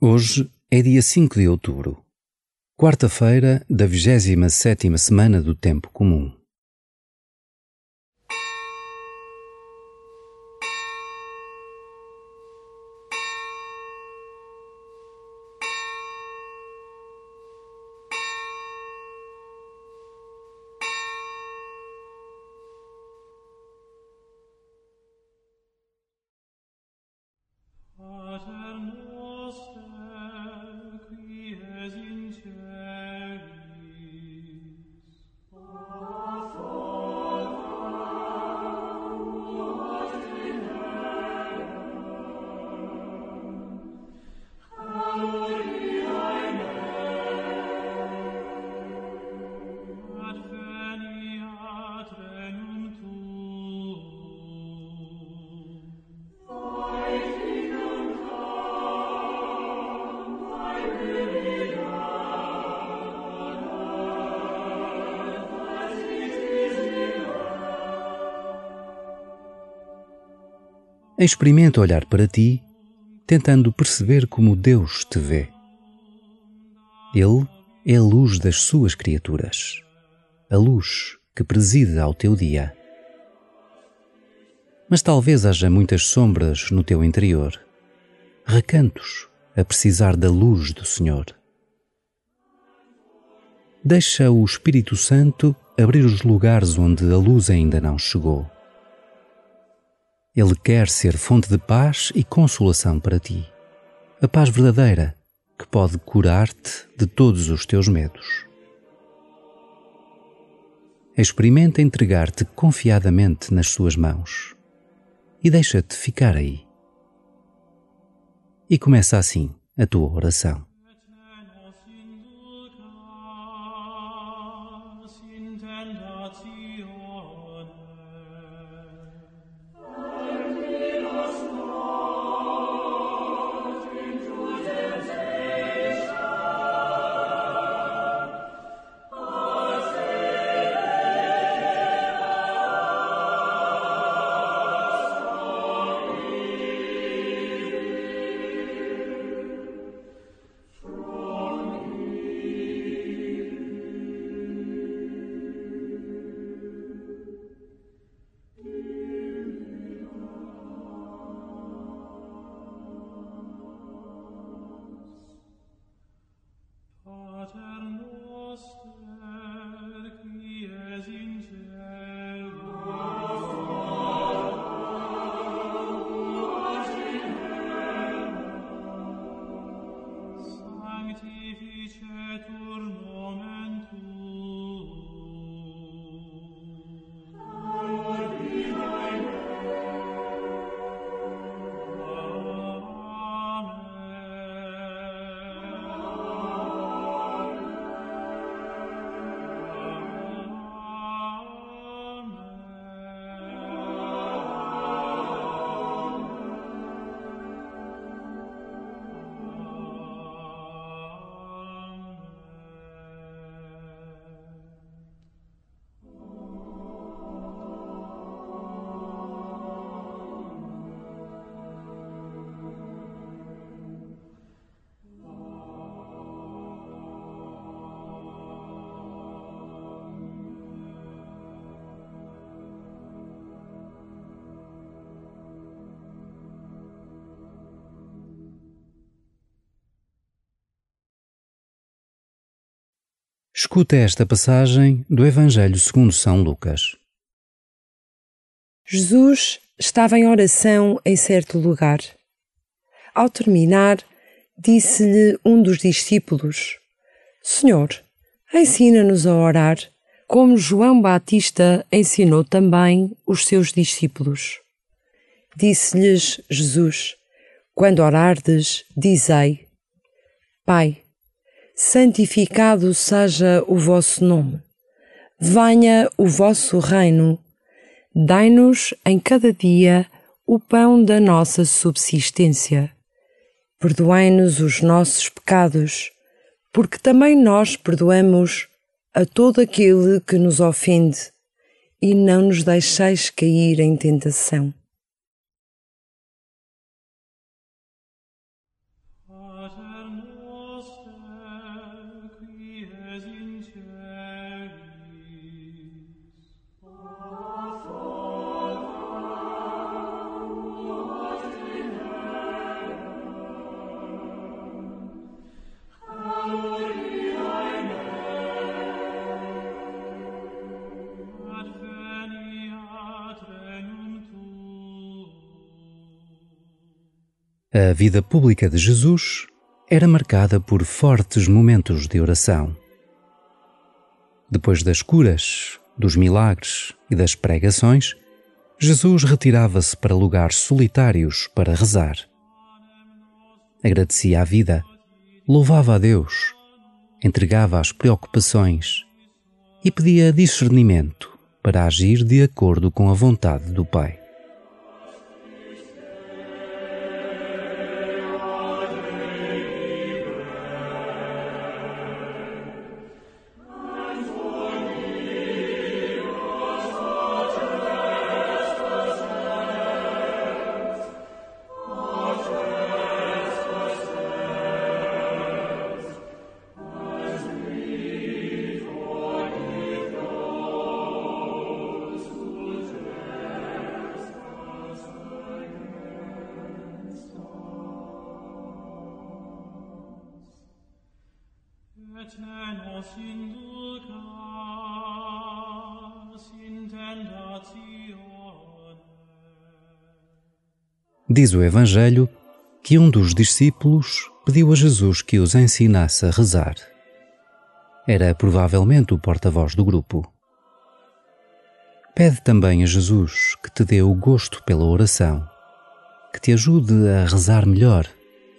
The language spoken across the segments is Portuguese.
Hoje é dia 5 de outubro, quarta-feira da 27ª semana do Tempo Comum. Experimenta olhar para ti, tentando perceber como Deus te vê. Ele é a luz das suas criaturas, a luz que preside ao teu dia. Mas talvez haja muitas sombras no teu interior, recantos a precisar da luz do Senhor. Deixa o Espírito Santo abrir os lugares onde a luz ainda não chegou ele quer ser fonte de paz e consolação para ti. A paz verdadeira que pode curar-te de todos os teus medos. Experimenta entregar-te confiadamente nas suas mãos e deixa-te ficar aí. E começa assim a tua oração. Escuta esta passagem do Evangelho segundo São Lucas. Jesus estava em oração em certo lugar. Ao terminar, disse-lhe um dos discípulos: Senhor, ensina-nos a orar, como João Batista ensinou também os seus discípulos. Disse-lhes Jesus: Quando orardes, dizei: Pai, santificado seja o vosso nome. Venha o vosso reino. Dai-nos em cada dia o pão da nossa subsistência. Perdoai-nos os nossos pecados, porque também nós perdoamos a todo aquele que nos ofende, e não nos deixeis cair em tentação. A vida pública de Jesus era marcada por fortes momentos de oração. Depois das curas, dos milagres e das pregações, Jesus retirava-se para lugares solitários para rezar. Agradecia a vida, louvava a Deus, entregava as preocupações e pedia discernimento para agir de acordo com a vontade do Pai. Diz o Evangelho que um dos discípulos pediu a Jesus que os ensinasse a rezar. Era provavelmente o porta-voz do grupo. Pede também a Jesus que te dê o gosto pela oração, que te ajude a rezar melhor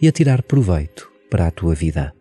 e a tirar proveito para a tua vida.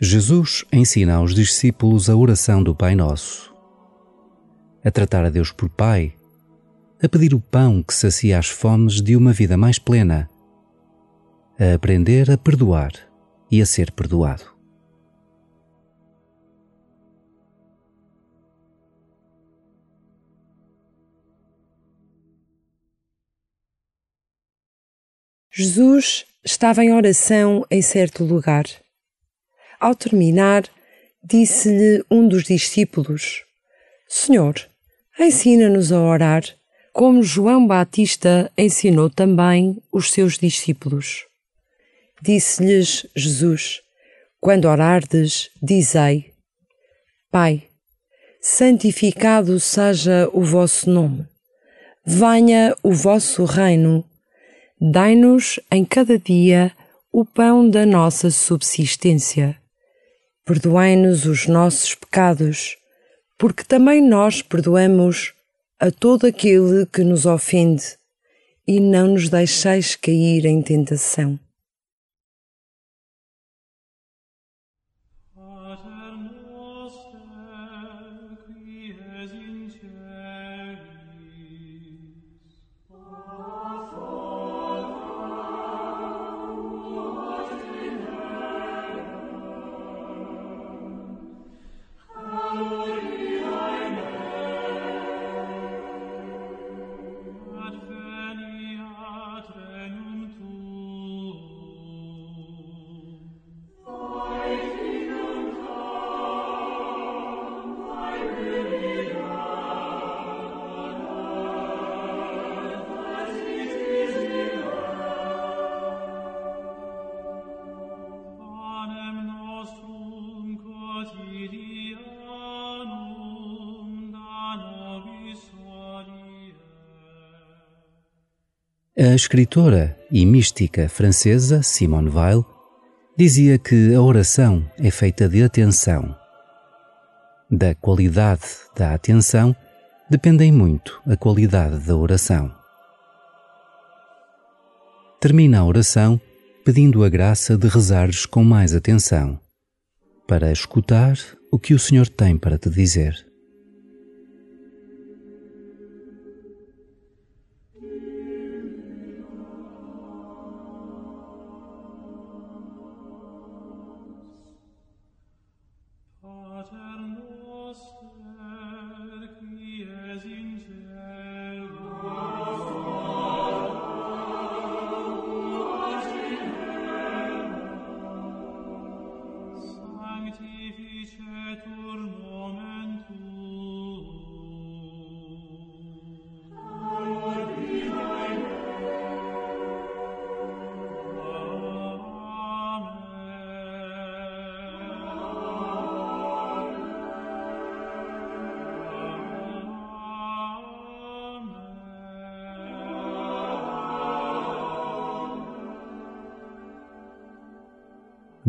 Jesus ensina aos discípulos a oração do Pai Nosso, a tratar a Deus por Pai, a pedir o pão que sacia as fomes de uma vida mais plena, a aprender a perdoar e a ser perdoado. Jesus estava em oração em certo lugar ao terminar, disse-lhe um dos discípulos: Senhor, ensina-nos a orar, como João Batista ensinou também os seus discípulos. Disse-lhes Jesus: Quando orardes, dizei: Pai, santificado seja o vosso nome, venha o vosso reino, dai-nos em cada dia o pão da nossa subsistência Perdoai-nos os nossos pecados, porque também nós perdoamos a todo aquele que nos ofende, e não nos deixeis cair em tentação. A escritora e mística francesa Simone Weil dizia que a oração é feita de atenção. Da qualidade da atenção dependem muito a qualidade da oração. Termina a oração pedindo a graça de rezares com mais atenção, para escutar o que o Senhor tem para te dizer.